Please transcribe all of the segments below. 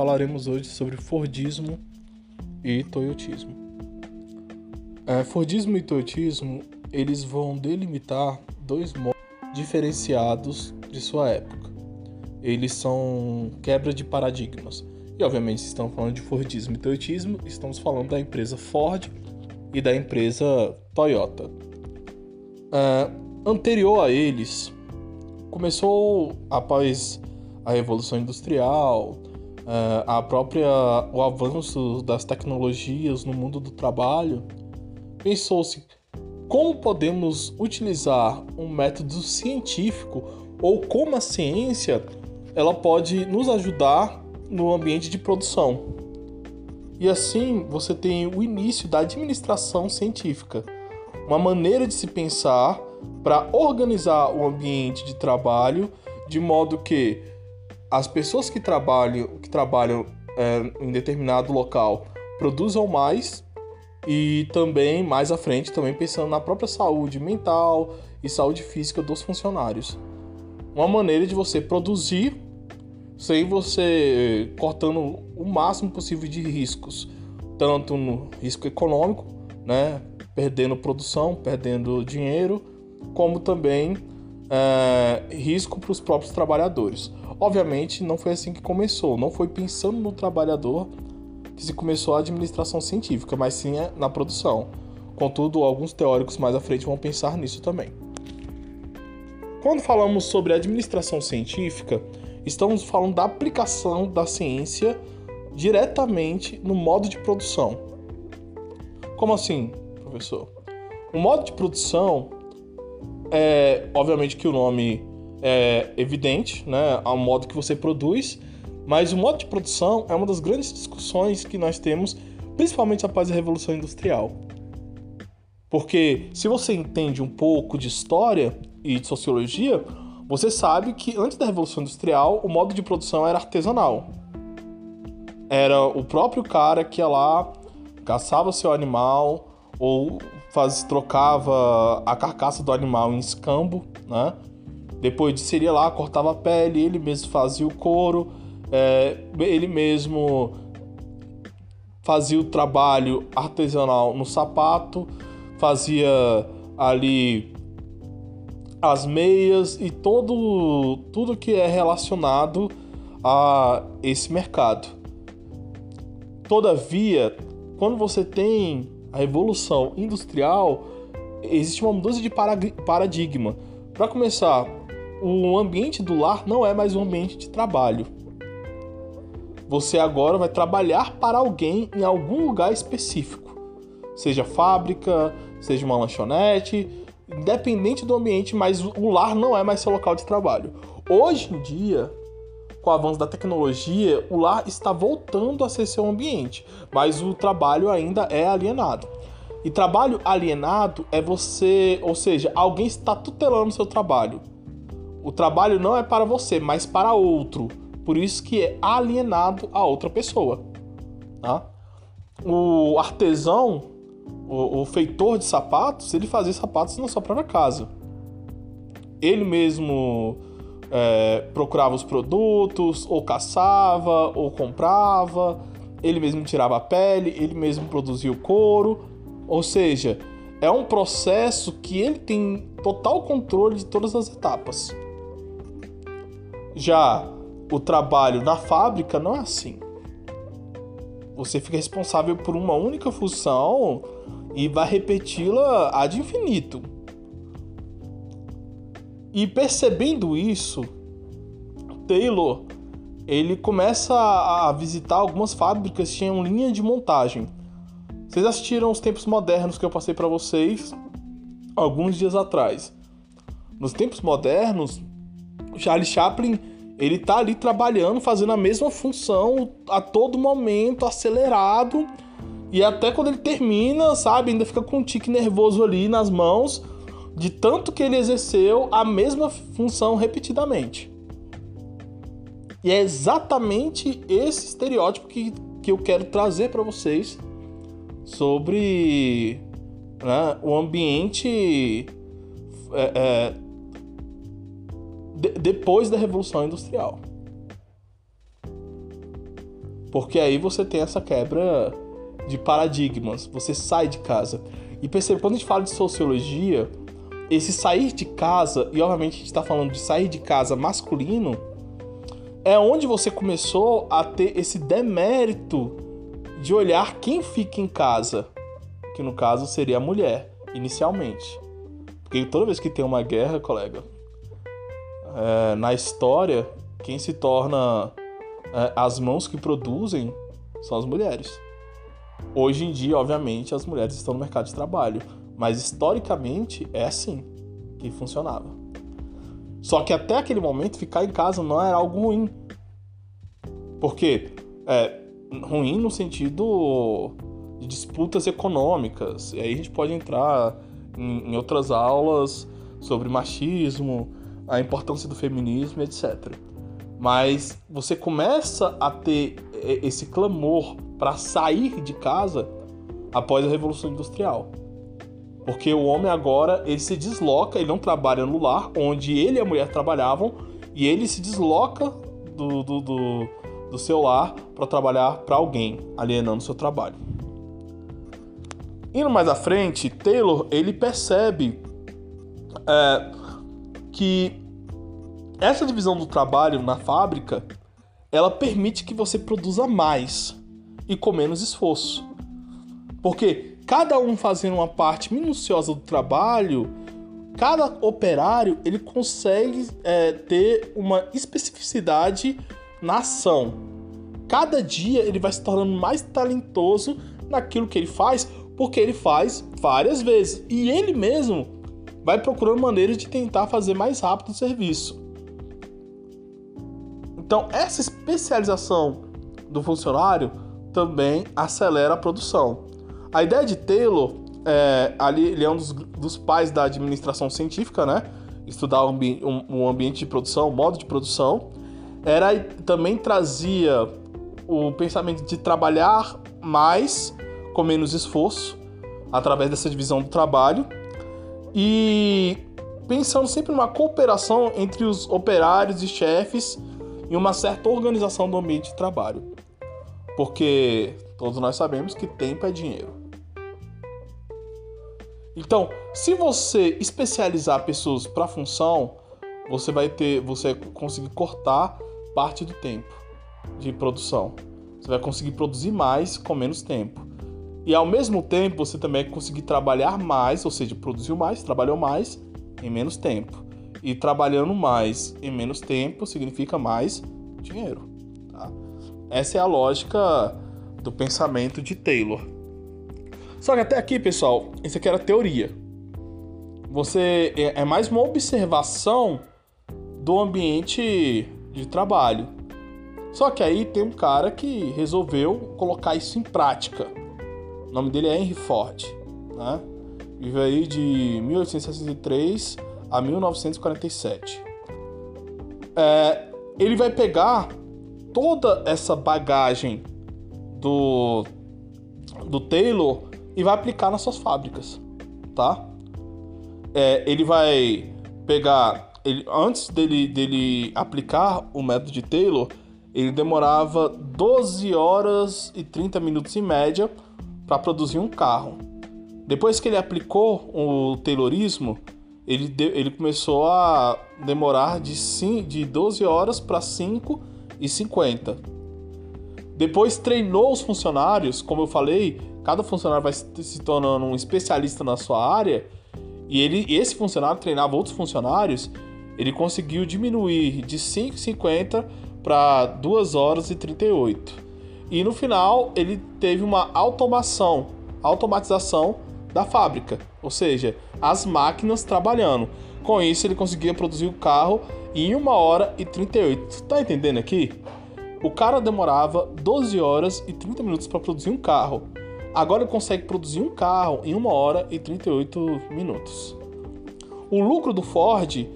falaremos hoje sobre Fordismo e Toyotismo. É, Fordismo e Toyotismo eles vão delimitar dois modos diferenciados de sua época. Eles são quebra de paradigmas. E obviamente, se estamos falando de Fordismo e Toyotismo, estamos falando da empresa Ford e da empresa Toyota. É, anterior a eles, começou após a Revolução Industrial, a própria o avanço das tecnologias no mundo do trabalho, pensou-se como podemos utilizar um método científico ou como a ciência ela pode nos ajudar no ambiente de produção. E assim você tem o início da administração científica, uma maneira de se pensar para organizar o ambiente de trabalho de modo que as pessoas que trabalham, que trabalham é, em determinado local produzam mais e também mais à frente também pensando na própria saúde mental e saúde física dos funcionários. Uma maneira de você produzir sem você cortando o máximo possível de riscos, tanto no risco econômico, né, perdendo produção, perdendo dinheiro, como também é, risco para os próprios trabalhadores. Obviamente, não foi assim que começou, não foi pensando no trabalhador que se começou a administração científica, mas sim na produção. Contudo, alguns teóricos mais à frente vão pensar nisso também. Quando falamos sobre administração científica, estamos falando da aplicação da ciência diretamente no modo de produção. Como assim, professor? O modo de produção é, obviamente que o nome é evidente, né, ao modo que você produz, mas o modo de produção é uma das grandes discussões que nós temos, principalmente após a Revolução Industrial. Porque se você entende um pouco de história e de sociologia, você sabe que antes da Revolução Industrial o modo de produção era artesanal. Era o próprio cara que ia lá, caçava seu animal ou faz, trocava a carcaça do animal em escambo, né? Depois de seria lá, cortava a pele, ele mesmo fazia o couro, é, ele mesmo fazia o trabalho artesanal no sapato, fazia ali as meias e todo tudo que é relacionado a esse mercado. Todavia, quando você tem a revolução industrial, existe uma mudança de paradigma. Para começar, o ambiente do lar não é mais um ambiente de trabalho. Você agora vai trabalhar para alguém em algum lugar específico, seja fábrica, seja uma lanchonete, independente do ambiente, mas o lar não é mais seu local de trabalho. Hoje em dia, com o avanço da tecnologia, o lar está voltando a ser seu ambiente, mas o trabalho ainda é alienado. E trabalho alienado é você, ou seja, alguém está tutelando seu trabalho. O trabalho não é para você, mas para outro. Por isso que é alienado a outra pessoa. Tá? O artesão, o, o feitor de sapatos, ele fazia sapatos na sua própria casa. Ele mesmo é, procurava os produtos, ou caçava, ou comprava, ele mesmo tirava a pele, ele mesmo produzia o couro. Ou seja, é um processo que ele tem total controle de todas as etapas. Já o trabalho na fábrica não é assim. Você fica responsável por uma única função e vai repeti-la ad infinito. E percebendo isso, Taylor ele começa a visitar algumas fábricas que tinham linha de montagem. Vocês assistiram os tempos modernos que eu passei para vocês alguns dias atrás. Nos tempos modernos, Charles Chaplin ele tá ali trabalhando, fazendo a mesma função a todo momento, acelerado. E até quando ele termina, sabe, ainda fica com um tique nervoso ali nas mãos, de tanto que ele exerceu a mesma função repetidamente. E é exatamente esse estereótipo que, que eu quero trazer para vocês sobre né, o ambiente é, é, de, depois da Revolução Industrial. Porque aí você tem essa quebra de paradigmas, você sai de casa. E percebe, quando a gente fala de sociologia, esse sair de casa, e obviamente a gente está falando de sair de casa masculino, é onde você começou a ter esse demérito de olhar quem fica em casa, que no caso seria a mulher, inicialmente. Porque toda vez que tem uma guerra, colega, é, na história, quem se torna é, as mãos que produzem são as mulheres. Hoje em dia, obviamente, as mulheres estão no mercado de trabalho, mas historicamente é assim que funcionava. Só que até aquele momento ficar em casa não era algo ruim. Porque é ruim no sentido de disputas econômicas. E aí a gente pode entrar em, em outras aulas sobre machismo, a importância do feminismo, etc. Mas você começa a ter esse clamor para sair de casa após a Revolução Industrial. Porque o homem agora ele se desloca, ele não trabalha no lar, onde ele e a mulher trabalhavam, e ele se desloca do, do, do, do seu lar para trabalhar para alguém, alienando seu trabalho. Indo mais à frente, Taylor ele percebe é, que essa divisão do trabalho na fábrica ela permite que você produza mais e com menos esforço. Porque cada um fazendo uma parte minuciosa do trabalho, cada operário ele consegue é, ter uma especificidade na ação. Cada dia ele vai se tornando mais talentoso naquilo que ele faz, porque ele faz várias vezes. E ele mesmo vai procurando maneiras de tentar fazer mais rápido o serviço. Então, essa especialização do funcionário também acelera a produção. A ideia de Taylor, é, ali ele é um dos, dos, pais da administração científica, né? Estudar o, ambi um, um ambiente de produção, o modo de produção. Era também trazia o pensamento de trabalhar mais com menos esforço através dessa divisão do trabalho e pensando sempre numa cooperação entre os operários e chefes e uma certa organização do ambiente de trabalho. Porque todos nós sabemos que tempo é dinheiro. Então, se você especializar pessoas para função, você vai ter, você conseguir cortar parte do tempo de produção. Você vai conseguir produzir mais com menos tempo. E ao mesmo tempo, você também vai conseguir trabalhar mais, ou seja, produziu mais, trabalhou mais em menos tempo. E trabalhando mais em menos tempo significa mais dinheiro. Tá? Essa é a lógica do pensamento de Taylor. Só que até aqui, pessoal, isso aqui era teoria. Você é, é mais uma observação do ambiente de trabalho. Só que aí tem um cara que resolveu colocar isso em prática. O nome dele é Henry Ford, né? Vive aí de 1863 a 1947. É, ele vai pegar toda essa bagagem do, do Taylor e vai aplicar nas suas fábricas, tá? É, ele vai pegar, ele, antes dele, dele aplicar o método de Taylor, ele demorava 12 horas e 30 minutos em média para produzir um carro. Depois que ele aplicou o Taylorismo, ele, de, ele começou a demorar de, de 12 horas para 5 e 50. Depois treinou os funcionários, como eu falei, cada funcionário vai se tornando um especialista na sua área, e ele, esse funcionário treinava outros funcionários, ele conseguiu diminuir de 5,50 para 2 horas e 38. E no final ele teve uma automação, automatização da fábrica, ou seja, as máquinas trabalhando. Com isso ele conseguia produzir o carro em 1 hora e 38. Tá entendendo aqui? O cara demorava 12 horas e 30 minutos para produzir um carro. Agora ele consegue produzir um carro em 1 hora e 38 minutos. O lucro do Ford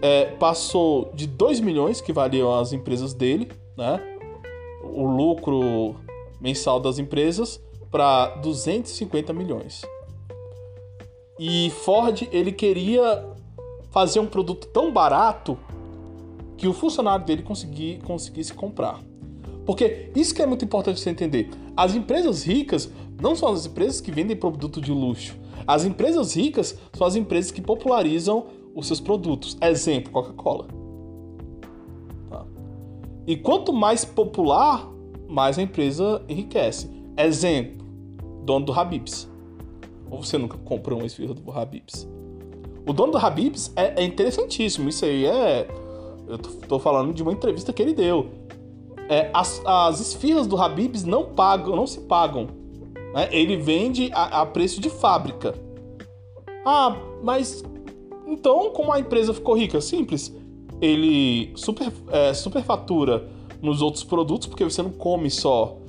é, passou de 2 milhões, que valiam as empresas dele, né? O lucro mensal das empresas, para 250 milhões. E Ford ele queria fazer um produto tão barato que o funcionário dele consegui, conseguisse comprar. Porque isso que é muito importante você entender. As empresas ricas não são as empresas que vendem produto de luxo. As empresas ricas são as empresas que popularizam os seus produtos. Exemplo, Coca-Cola. Tá? E quanto mais popular, mais a empresa enriquece. Exemplo, dono do Habibs. Ou você nunca comprou uma esfirra do Habibs? O dono do Habibs é, é interessantíssimo. Isso aí é. Eu tô, falando de uma entrevista que ele deu. É, as, as esfirras do Habibs não pagam, não se pagam. Né? Ele vende a, a preço de fábrica. Ah, mas então, como a empresa ficou rica? Simples. Ele super, é, superfatura nos outros produtos, porque você não come só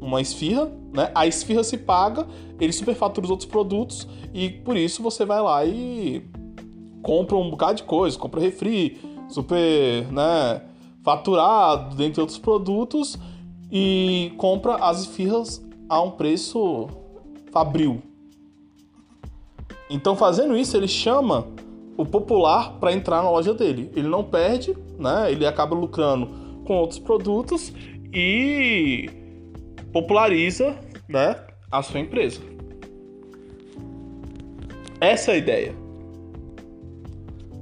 uma esfirra, né? A esfirra se paga, ele superfatura os outros produtos e por isso você vai lá e compra um bocado de coisa, compra refri, super, né, faturado, dentre outros produtos e compra as esfirras a um preço fabril. Então, fazendo isso, ele chama o popular para entrar na loja dele. Ele não perde, né? Ele acaba lucrando com outros produtos e populariza, né, a sua empresa. Essa é a ideia.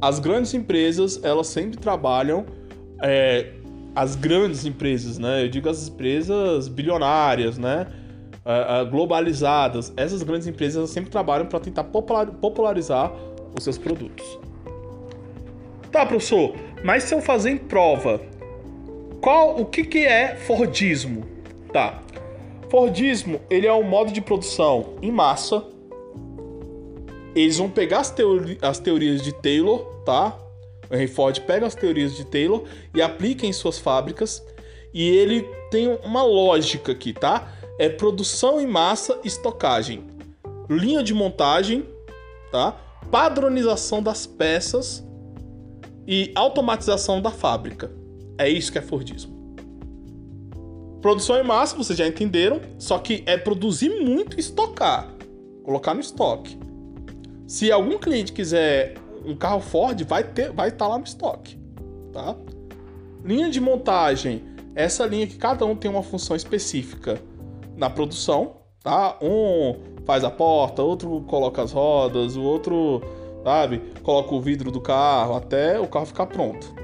As grandes empresas, elas sempre trabalham é, as grandes empresas, né? Eu digo as empresas bilionárias, né? globalizadas. Essas grandes empresas sempre trabalham para tentar popularizar os seus produtos. Tá, professor, mas se eu fazer em prova, qual o que, que é Fordismo? Tá. Fordismo, ele é um modo de produção em massa. Eles vão pegar as, teori as teorias de Taylor, tá? O Henry Ford pega as teorias de Taylor e aplica em suas fábricas. E ele tem uma lógica aqui, tá? É produção em massa, estocagem, linha de montagem, tá? Padronização das peças e automatização da fábrica. É isso que é Fordismo. Produção em massa, vocês já entenderam, só que é produzir muito e estocar, colocar no estoque. Se algum cliente quiser um carro Ford, vai ter, vai estar tá lá no estoque, tá? Linha de montagem, essa linha que cada um tem uma função específica na produção, tá? Um faz a porta, outro coloca as rodas, o outro, sabe, coloca o vidro do carro até o carro ficar pronto.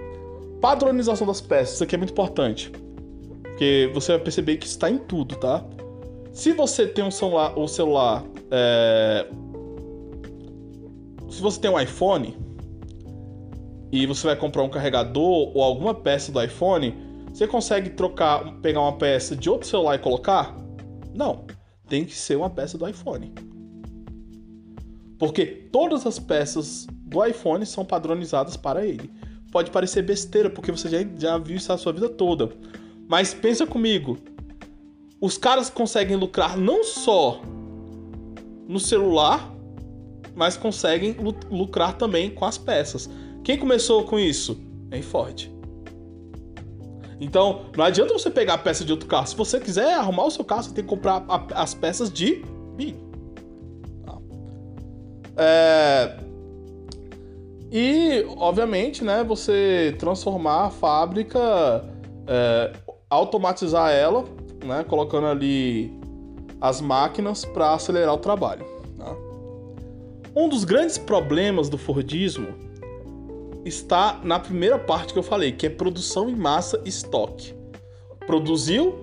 Padronização das peças, isso aqui é muito importante. Porque você vai perceber que está em tudo, tá? Se você tem um celular, o celular, é... se você tem um iPhone e você vai comprar um carregador ou alguma peça do iPhone, você consegue trocar, pegar uma peça de outro celular e colocar? Não, tem que ser uma peça do iPhone. Porque todas as peças do iPhone são padronizadas para ele. Pode parecer besteira, porque você já, já viu isso a sua vida toda. Mas pensa comigo, os caras conseguem lucrar não só no celular, mas conseguem lucrar também com as peças. Quem começou com isso? É Ford. Então, não adianta você pegar a peça de outro carro. Se você quiser arrumar o seu carro, você tem que comprar as peças de Big. Tá? É... E, obviamente, né, você transformar a fábrica é, automatizar ela, né, colocando ali as máquinas para acelerar o trabalho. Tá? Um dos grandes problemas do Fordismo está na primeira parte que eu falei, que é produção em massa estoque. Produziu,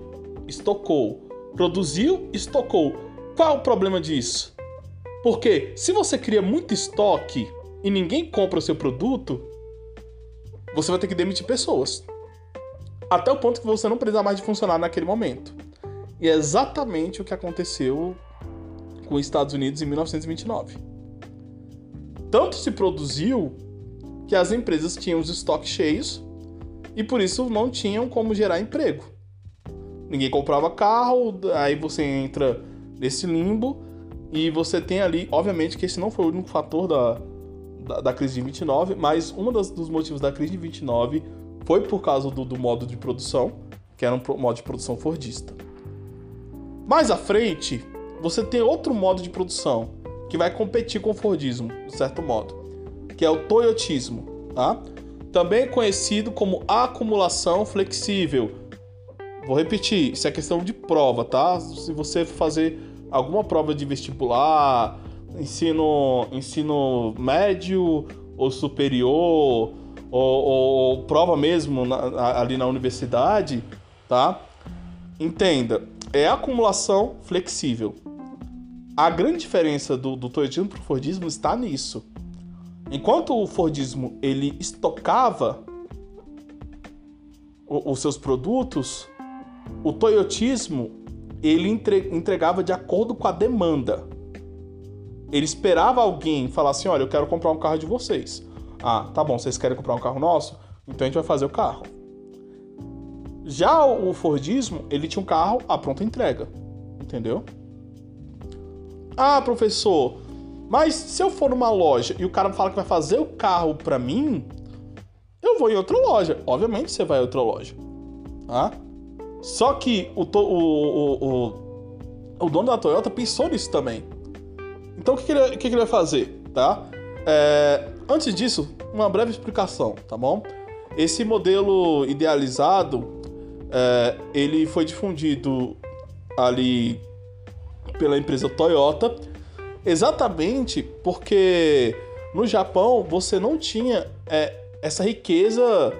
estocou. Produziu, estocou. Qual é o problema disso? Porque se você cria muito estoque e ninguém compra o seu produto, você vai ter que demitir pessoas até o ponto que você não precisa mais de funcionar naquele momento. E é exatamente o que aconteceu com os Estados Unidos em 1929. Tanto se produziu que as empresas tinham os estoques cheios e por isso não tinham como gerar emprego. Ninguém comprava carro, aí você entra nesse limbo e você tem ali, obviamente que esse não foi o único fator da, da, da crise de 29, mas um dos motivos da crise de 29 foi por causa do, do modo de produção, que era um modo de produção fordista. Mais à frente, você tem outro modo de produção que vai competir com o Fordismo, de certo modo, que é o Toyotismo, tá? Também conhecido como acumulação flexível. vou repetir, isso é questão de prova, tá? Se você fazer alguma prova de vestibular, ensino, ensino médio ou superior, ou, ou, prova mesmo na, ali na universidade, tá? Entenda, é acumulação flexível. A grande diferença do, do Toyotismo para o Fordismo está nisso. Enquanto o Fordismo ele estocava os seus produtos, o Toyotismo ele entregava de acordo com a demanda. Ele esperava alguém falar assim: olha, eu quero comprar um carro de vocês. Ah, tá bom, vocês querem comprar um carro nosso? Então a gente vai fazer o carro. Já o Fordismo, ele tinha um carro à pronta entrega. Entendeu? Ah, professor, mas se eu for numa loja e o cara fala que vai fazer o carro para mim, eu vou em outra loja. Obviamente você vai em outra loja. Tá? Só que o, o, o, o, o dono da Toyota pensou nisso também. Então o que, que, ele, que, que ele vai fazer? Tá? É, antes disso, uma breve explicação, tá bom? Esse modelo idealizado, é, ele foi difundido ali pela empresa Toyota, exatamente porque no Japão você não tinha é, essa riqueza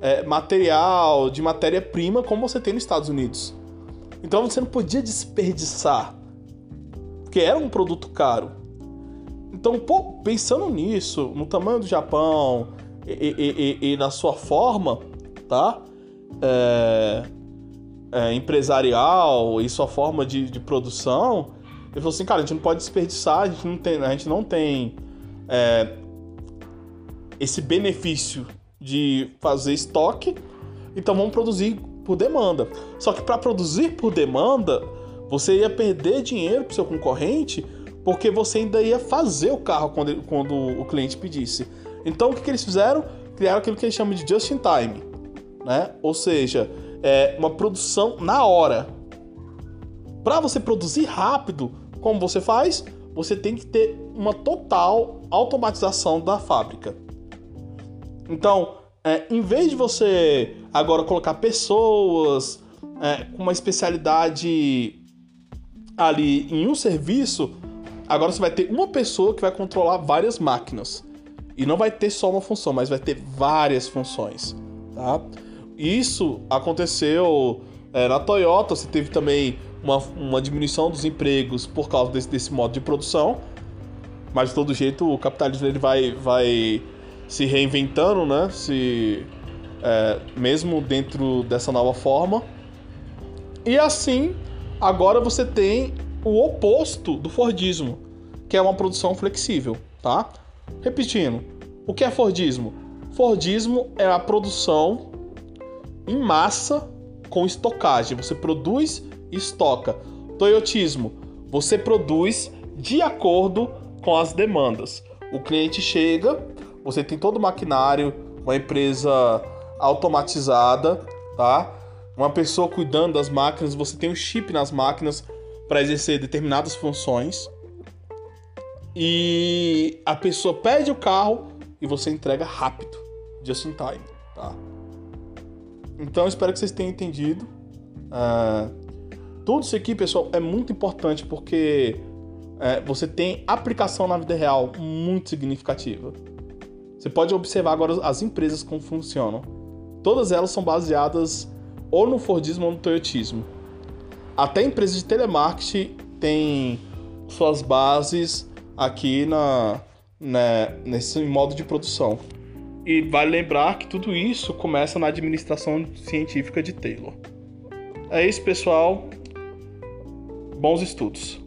é, material, de matéria-prima, como você tem nos Estados Unidos. Então você não podia desperdiçar, porque era um produto caro. Então, pô, pensando nisso, no tamanho do Japão e, e, e, e na sua forma, tá? É, é, empresarial e sua forma de, de, produção, ele falou assim, cara, a gente não pode desperdiçar, a gente não tem, a gente não tem é, esse benefício de fazer estoque, então vamos produzir por demanda. Só que para produzir por demanda, você ia perder dinheiro para seu concorrente, porque você ainda ia fazer o carro quando, quando o cliente pedisse. Então o que, que eles fizeram? Criaram aquilo que eles chamam de just in time, né? Ou seja, é uma produção na hora. Para você produzir rápido, como você faz? Você tem que ter uma total automatização da fábrica. Então, é, em vez de você agora colocar pessoas é, com uma especialidade ali em um serviço, agora você vai ter uma pessoa que vai controlar várias máquinas. E não vai ter só uma função, mas vai ter várias funções. Tá? Isso aconteceu é, na Toyota, você teve também uma, uma diminuição dos empregos por causa desse, desse modo de produção. Mas de todo jeito o capitalismo ele vai, vai se reinventando, né? Se é, mesmo dentro dessa nova forma. E assim, agora você tem o oposto do Fordismo, que é uma produção flexível, tá? Repetindo, o que é Fordismo? Fordismo é a produção em massa com estocagem. Você produz e estoca. Toyotismo, você produz de acordo com as demandas. O cliente chega, você tem todo o maquinário, uma empresa automatizada, tá? Uma pessoa cuidando das máquinas, você tem um chip nas máquinas para exercer determinadas funções. E a pessoa pede o carro e você entrega rápido, just in time, tá? Então espero que vocês tenham entendido. Uh, tudo isso aqui, pessoal, é muito importante porque é, você tem aplicação na vida real muito significativa. Você pode observar agora as empresas como funcionam. Todas elas são baseadas ou no Fordismo ou no Toyotismo. Até empresas de telemarketing têm suas bases aqui na, né, nesse modo de produção. E vale lembrar que tudo isso começa na administração científica de Taylor. É isso, pessoal. Bons estudos.